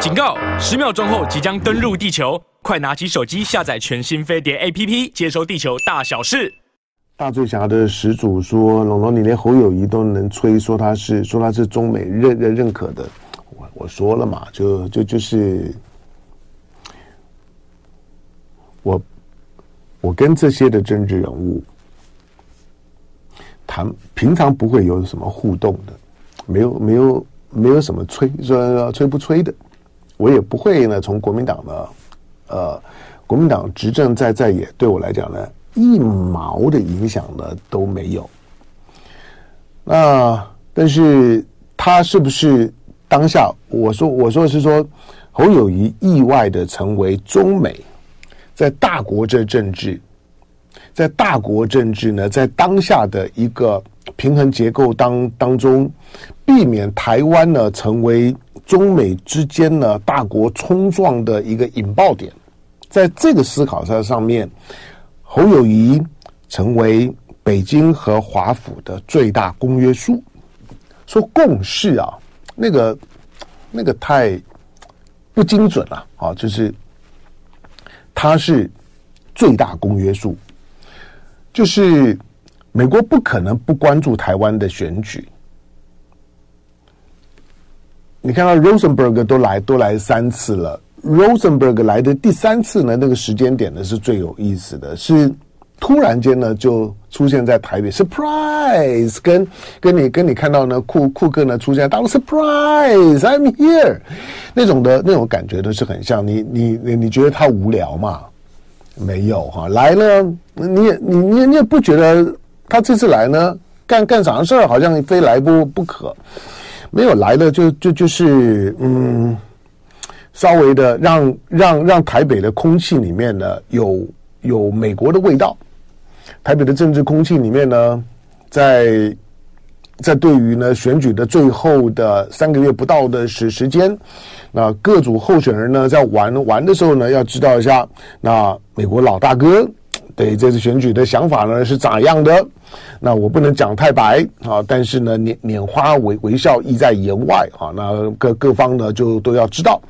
警告！十秒钟后即将登陆地球，快拿起手机下载全新飞碟 APP，接收地球大小事。大醉侠的始祖说：“龙龙，你连侯友谊都能吹，说他是说他是中美认认认可的。我”我我说了嘛，就就就是我我跟这些的政治人物谈，平常不会有什么互动的，没有没有没有什么吹说吹不吹的。我也不会呢，从国民党呢，呃，国民党执政在在野，对我来讲呢，一毛的影响呢都没有。那但是他是不是当下？我说我说是说，侯友谊意外的成为中美在大国这政治，在大国政治呢，在当下的一个平衡结构当当中，避免台湾呢成为。中美之间呢，大国冲撞的一个引爆点，在这个思考上上面，侯友谊成为北京和华府的最大公约数。说共识啊，那个那个太不精准了啊！就是他是最大公约数，就是美国不可能不关注台湾的选举。你看到 Rosenberg 都来都来三次了，Rosenberg 来的第三次呢，那个时间点呢是最有意思的，是突然间呢就出现在台北，surprise，跟跟你跟你看到呢库库克呢出现在大陆，surprise，I'm here，那种的那种感觉都是很像。你你你觉得他无聊吗？没有哈，来了，你也你你你也不觉得他这次来呢干干啥事儿，好像非来不不可。没有来的就就就是嗯，稍微的让让让台北的空气里面呢有有美国的味道，台北的政治空气里面呢，在在对于呢选举的最后的三个月不到的时时间，那各组候选人呢在玩玩的时候呢，要知道一下那美国老大哥。对这次选举的想法呢是咋样的？那我不能讲太白啊，但是呢，拈拈花微微笑意在言外啊。那各各方呢就都要知道。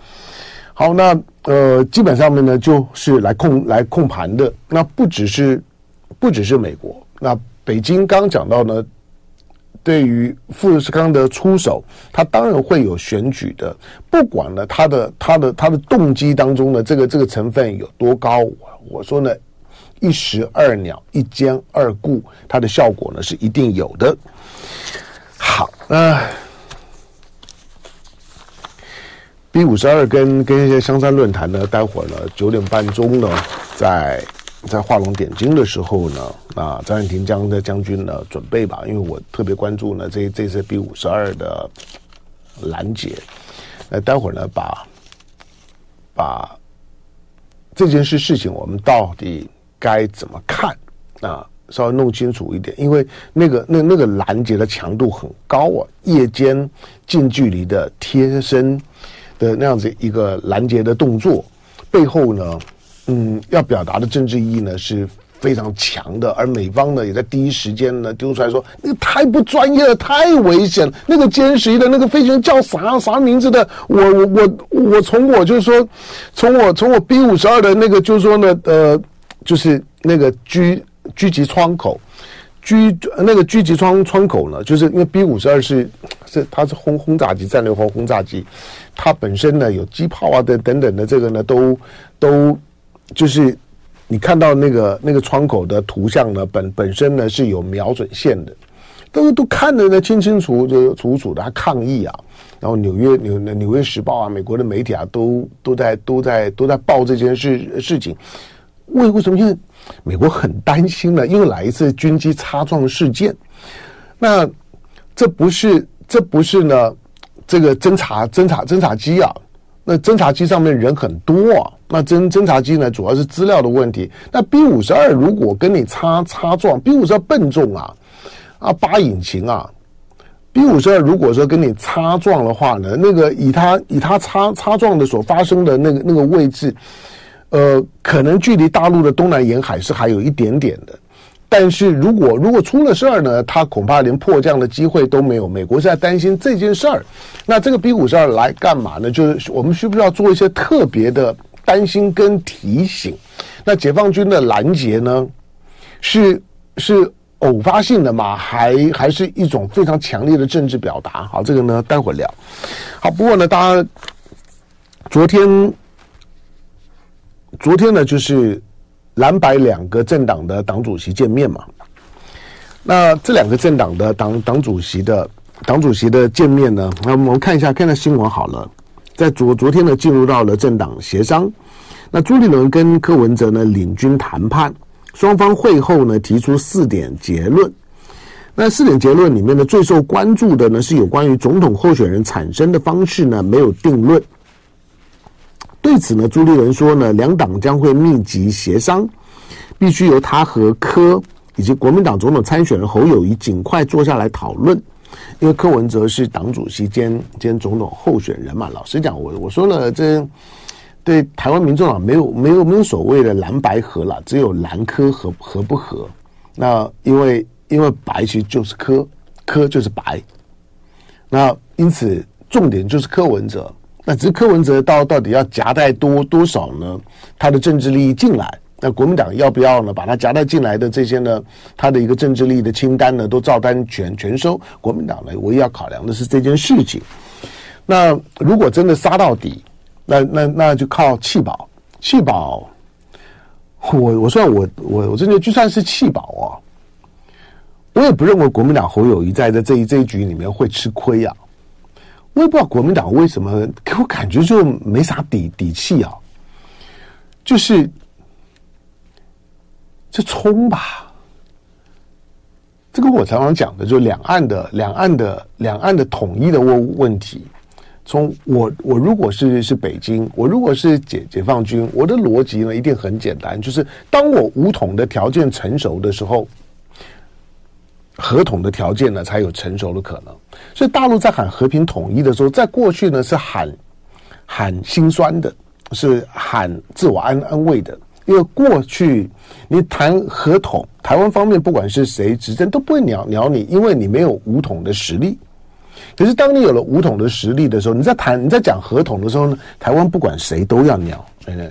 好，那呃，基本上面呢就是来控来控盘的。那不只是不只是美国，那北京刚讲到呢，对于富士康的出手，他当然会有选举的，不管呢他的他的他的动机当中呢这个这个成分有多高，我说呢。一石二鸟，一兼二顾，它的效果呢是一定有的。好，那 B 五十二跟跟一些香山论坛呢，待会儿呢九点半钟呢，在在画龙点睛的时候呢，啊，张彦廷将的将军呢准备吧，因为我特别关注呢这这次 B 五十二的拦截，那待会儿呢把把这件事事情我们到底。该怎么看啊？稍微弄清楚一点，因为那个那那个拦截的强度很高啊，夜间近距离的贴身的那样子一个拦截的动作，背后呢，嗯，要表达的政治意义呢是非常强的。而美方呢，也在第一时间呢丢出来说，那个太不专业了，太危险。那个歼十一的那个飞行员叫啥啥名字的？我我我我从我就是说，从我从我 B 五十二的那个就是说呢，呃。就是那个狙狙击窗口，狙那个狙击窗窗口呢，就是因为 B 五十二是是它是轰轰炸机，战略轰轰炸机，它本身呢有机炮啊等等等的这个呢都都就是你看到那个那个窗口的图像呢，本本身呢是有瞄准线的，都都看得呢清清楚就楚楚的，他抗议啊，然后纽约纽纽约时报啊，美国的媒体啊都都在都在都在报这件事事情。为为什么？因为美国很担心呢，又来一次军机擦撞事件。那这不是这不是呢？这个侦察侦察侦察机啊，那侦察机上面人很多啊。那侦侦察机呢，主要是资料的问题。那 B 五十二如果跟你擦擦撞，B 五十二笨重啊，啊八引擎啊，B 五十二如果说跟你擦撞的话呢，那个以它以它擦擦撞的所发生的那个那个位置。呃，可能距离大陆的东南沿海是还有一点点的，但是如果如果出了事儿呢，他恐怕连迫降的机会都没有。美国是在担心这件事儿。那这个 B 五十二来干嘛呢？就是我们需不需要做一些特别的担心跟提醒？那解放军的拦截呢，是是偶发性的吗？还还是一种非常强烈的政治表达？好，这个呢，待会儿聊。好，不过呢，大家昨天昨天呢，就是。蓝白两个政党的党主席见面嘛？那这两个政党的党党主席的党主席的见面呢？那我们看一下，看看新闻好了。在昨昨天呢，进入到了政党协商。那朱立伦跟柯文哲呢领军谈判，双方会后呢提出四点结论。那四点结论里面呢，最受关注的呢是有关于总统候选人产生的方式呢没有定论。对此呢，朱立伦说呢，两党将会密集协商，必须由他和柯以及国民党总统参选人侯友宜尽快坐下来讨论。因为柯文哲是党主席兼兼总统候选人嘛。老实讲，我我说了，这对台湾民众啊没有没有没有所谓的蓝白合了，只有蓝柯合合不合。那因为因为白其实就是柯，柯就是白。那因此重点就是柯文哲。那只是柯文哲到到底要夹带多多少呢？他的政治利益进来，那国民党要不要呢？把他夹带进来的这些呢，他的一个政治利益的清单呢，都照单全全收。国民党呢，唯一要考量的是这件事情。那如果真的杀到底，那那那就靠弃保。弃保，我我说我我我真的就算是弃保啊，我也不认为国民党侯友谊在这这一这一局里面会吃亏啊。我也不知道国民党为什么给我感觉就没啥底底气啊，就是这冲吧，这个我常常讲的，就两岸的两岸的两岸的统一的问问题。从我我如果是是北京，我如果是解解放军，我的逻辑呢一定很简单，就是当我武统的条件成熟的时候。和统的条件呢，才有成熟的可能。所以大陆在喊和平统一的时候，在过去呢是喊喊心酸的，是喊自我安安慰的。因为过去你谈和统，台湾方面不管是谁执政都不会鸟鸟你，因为你没有武统的实力。可是当你有了武统的实力的时候，你在谈你在讲和统的时候呢，台湾不管谁都要鸟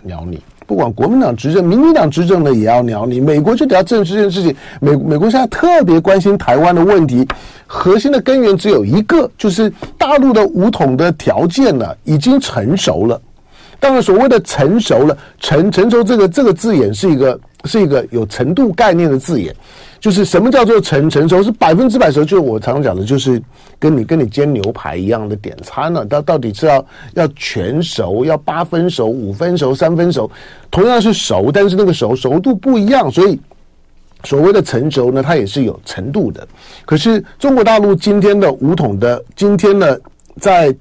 鸟你。不管国民党执政、民进党执政的也要鸟你。美国就得要正视这件事情。美美国现在特别关心台湾的问题，核心的根源只有一个，就是大陆的武统的条件呢已经成熟了。当然，所谓的成熟了，成成熟这个这个字眼是一个是一个有程度概念的字眼。就是什么叫做成成熟？是百分之百熟？就是我常讲的，就是跟你跟你煎牛排一样的点餐呢、啊。到到底是要要全熟，要八分熟、五分熟、三分熟，同样是熟，但是那个熟熟度不一样。所以所谓的成熟呢，它也是有程度的。可是中国大陆今天的武统的，今天呢，在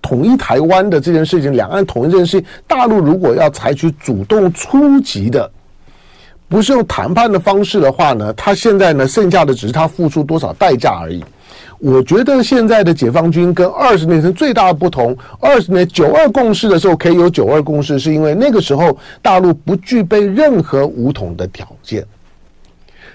统一台湾的这件事情，两岸统一这件事情，大陆如果要采取主动出击的。不是用谈判的方式的话呢，他现在呢，剩下的只是他付出多少代价而已。我觉得现在的解放军跟二十年前最大的不同，二十年九二共识的时候可以有九二共识，是因为那个时候大陆不具备任何武统的条件。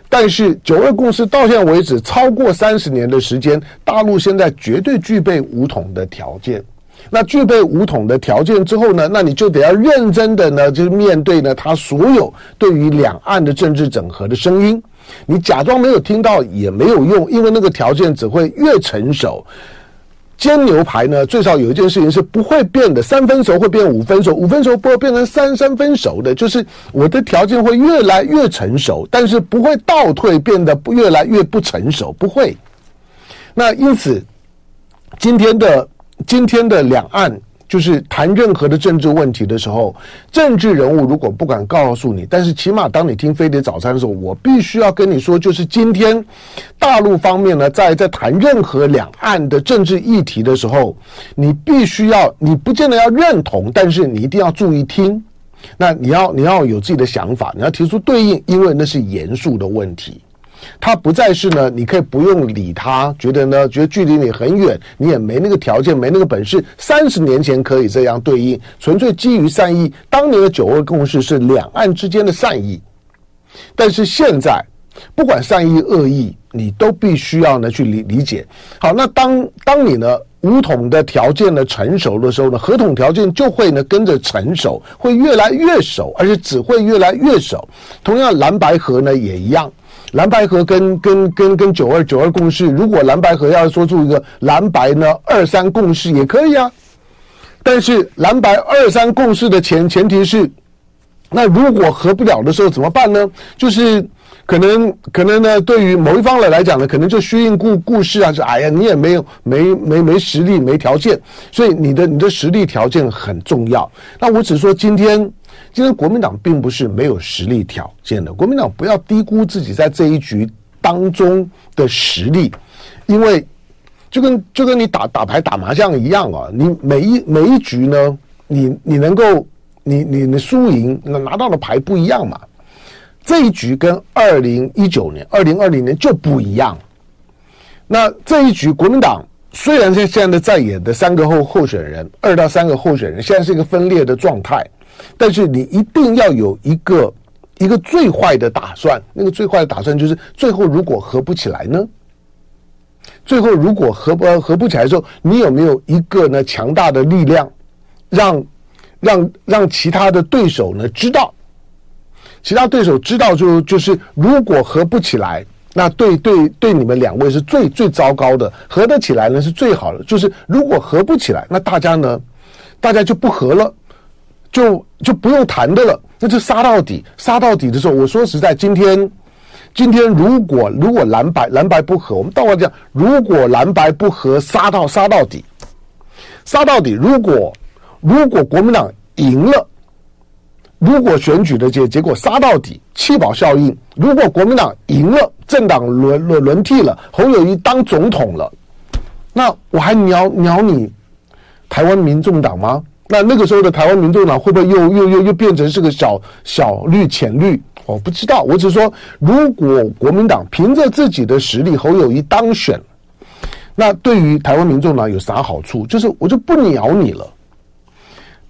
但是九二共识到现在为止超过三十年的时间，大陆现在绝对具备武统的条件。那具备武统的条件之后呢，那你就得要认真的呢，就是面对呢他所有对于两岸的政治整合的声音。你假装没有听到也没有用，因为那个条件只会越成熟。煎牛排呢，最少有一件事情是不会变的，三分熟会变五分熟，五分熟不会变成三三分熟的，就是我的条件会越来越成熟，但是不会倒退，变得越来越不成熟，不会。那因此，今天的。今天的两岸就是谈任何的政治问题的时候，政治人物如果不敢告诉你，但是起码当你听飞碟早餐的时候，我必须要跟你说，就是今天大陆方面呢，在在谈任何两岸的政治议题的时候，你必须要，你不见得要认同，但是你一定要注意听，那你要你要有自己的想法，你要提出对应，因为那是严肃的问题。他不再是呢，你可以不用理他，觉得呢，觉得距离你很远，你也没那个条件，没那个本事。三十年前可以这样对应，纯粹基于善意。当年的九二共识是两岸之间的善意，但是现在不管善意恶意，你都必须要呢去理理解。好，那当当你呢五统的条件呢成熟的时候呢，合统条件就会呢跟着成熟，会越来越熟，而且只会越来越熟。同样，蓝白合呢也一样。蓝白合跟跟跟跟九二九二共识，如果蓝白合要说出一个蓝白呢二三共识也可以啊，但是蓝白二三共识的前前提是，那如果合不了的时候怎么办呢？就是可能可能呢，对于某一方来来讲呢，可能就虚应故故事啊，是哎呀，你也没有没没没实力没条件，所以你的你的实力条件很重要。那我只说今天。今天国民党并不是没有实力条件的，国民党不要低估自己在这一局当中的实力，因为就跟就跟你打打牌打麻将一样啊，你每一每一局呢，你你能够你你的输赢那拿到的牌不一样嘛，这一局跟二零一九年、二零二零年就不一样。那这一局国民党虽然现现在的在野的三个候候选人，二到三个候选人现在是一个分裂的状态。但是你一定要有一个一个最坏的打算，那个最坏的打算就是最后如果合不起来呢？最后如果合不合不起来的时候，你有没有一个呢强大的力量，让让让其他的对手呢知道，其他对手知道就就是如果合不起来，那对对对你们两位是最最糟糕的，合得起来呢是最好的。就是如果合不起来，那大家呢，大家就不合了。就就不用谈的了，那就杀到底，杀到底的时候，我说实在，今天今天如果如果蓝白蓝白不合，我们倒过来讲，如果蓝白不合，杀到杀到底，杀到底。如果如果国民党赢了，如果选举的结结果杀到底，弃保效应。如果国民党赢了，政党轮轮轮替了，侯友谊当总统了，那我还鸟鸟你台湾民众党吗？那那个时候的台湾民众党会不会又又又又变成是个小小绿浅绿？我不知道，我只是说，如果国民党凭着自己的实力，侯友谊当选，那对于台湾民众党有啥好处？就是我就不鸟你了。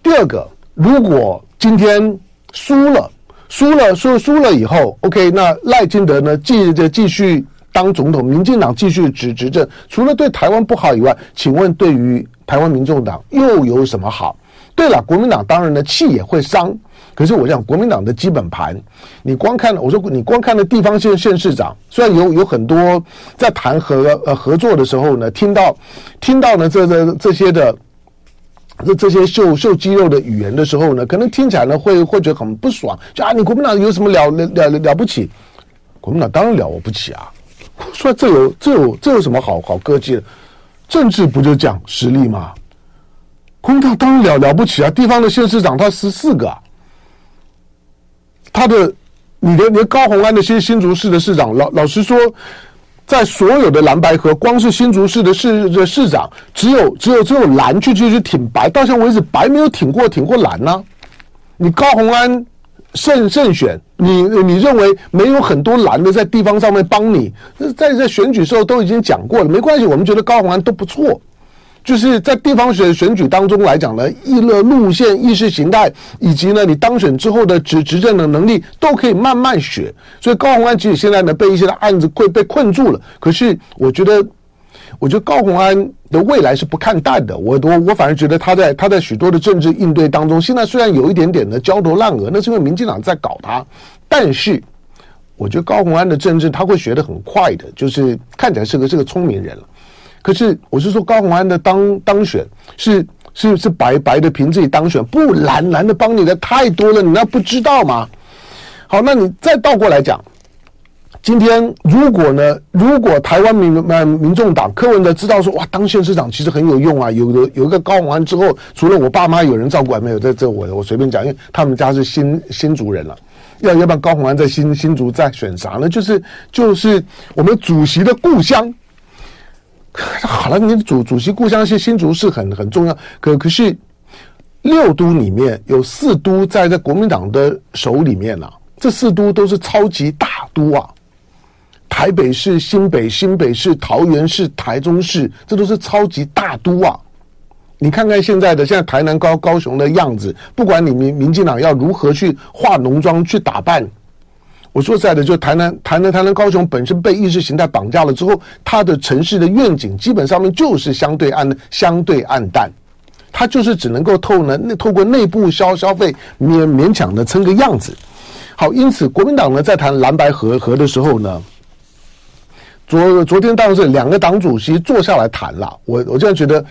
第二个，如果今天输了，输了，输输了以后，OK，那赖金德呢，继着继续当总统，民进党继续执执政，除了对台湾不好以外，请问对于台湾民众党又有什么好？对了，国民党当然呢气也会伤，可是我想国民党的基本盘，你光看我说你光看了地方县县市长，虽然有有很多在谈合呃合作的时候呢，听到听到呢这这这些的这这些秀秀肌肉的语言的时候呢，可能听起来呢会会觉得很不爽，就啊你国民党有什么了了了了不起？国民党当然了不起啊，说这有这有这有什么好好客气的？政治不就讲实力吗？国民党当然了了不起啊！地方的县市长他十四个，他的你的你的高虹安的新新竹市的市长，老老实说，在所有的蓝白河，光是新竹市的市的市长，只有只有只有蓝去去去挺白，到现在为止白没有挺过挺过蓝呢、你高红安胜胜选，你你认为没有很多蓝的在地方上面帮你？在在选举时候都已经讲过了，没关系，我们觉得高红安都不错。就是在地方选选举当中来讲呢，议论路线、意识形态，以及呢你当选之后的执执政的能力，都可以慢慢学。所以高虹安其实现在呢被一些的案子困被困住了。可是我觉得，我觉得高虹安的未来是不看淡的。我我我反而觉得他在他在许多的政治应对当中，现在虽然有一点点的焦头烂额，那是因为民进党在搞他。但是我觉得高虹安的政治他会学得很快的，就是看起来是个是个聪明人了。可是我是说，高虹安的当当选是是是白白的凭自己当选，不蓝蓝的帮你的太多了，你那不知道吗？好，那你再倒过来讲，今天如果呢，如果台湾民民民众党柯文哲知道说，哇，当县市长其实很有用啊，有有有一个高虹安之后，除了我爸妈有人照顾，还没有在这我我随便讲，因为他们家是新新竹人了，要要不然高虹安在新新竹再选啥呢？就是就是我们主席的故乡。好了，你主主席故乡是新竹市很很重要，可可是六都里面有四都在在国民党的手里面呐、啊，这四都都是超级大都啊，台北市、新北、新北市、桃园市、台中市，这都是超级大都啊。你看看现在的现在台南高高雄的样子，不管你民民进党要如何去化浓妆去打扮。我说在的，就台南、台南、台南、高雄本身被意识形态绑架了之后，它的城市的愿景基本上面就是相对暗、相对暗淡，它就是只能够透呢，那透过内部消消费勉勉强的撑个样子。好，因此国民党呢在谈蓝白合合的时候呢，昨昨天当然是两个党主席坐下来谈了。我我现在觉得，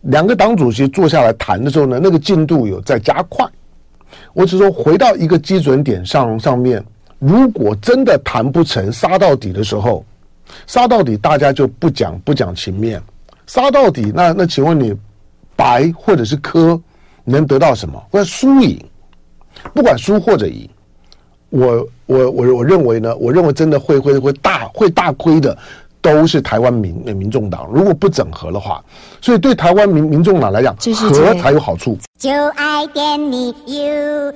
两个党主席坐下来谈的时候呢，那个进度有在加快。我只说回到一个基准点上上面。如果真的谈不成，杀到底的时候，杀到底，大家就不讲不讲情面，杀到底，那那请问你白或者是柯能得到什么？或者输赢，不管输或者赢，我我我我认为呢，我认为真的会会会大会大亏的，都是台湾民民众党。如果不整合的话，所以对台湾民民众党来讲，和才有好处。就爱点你 UFO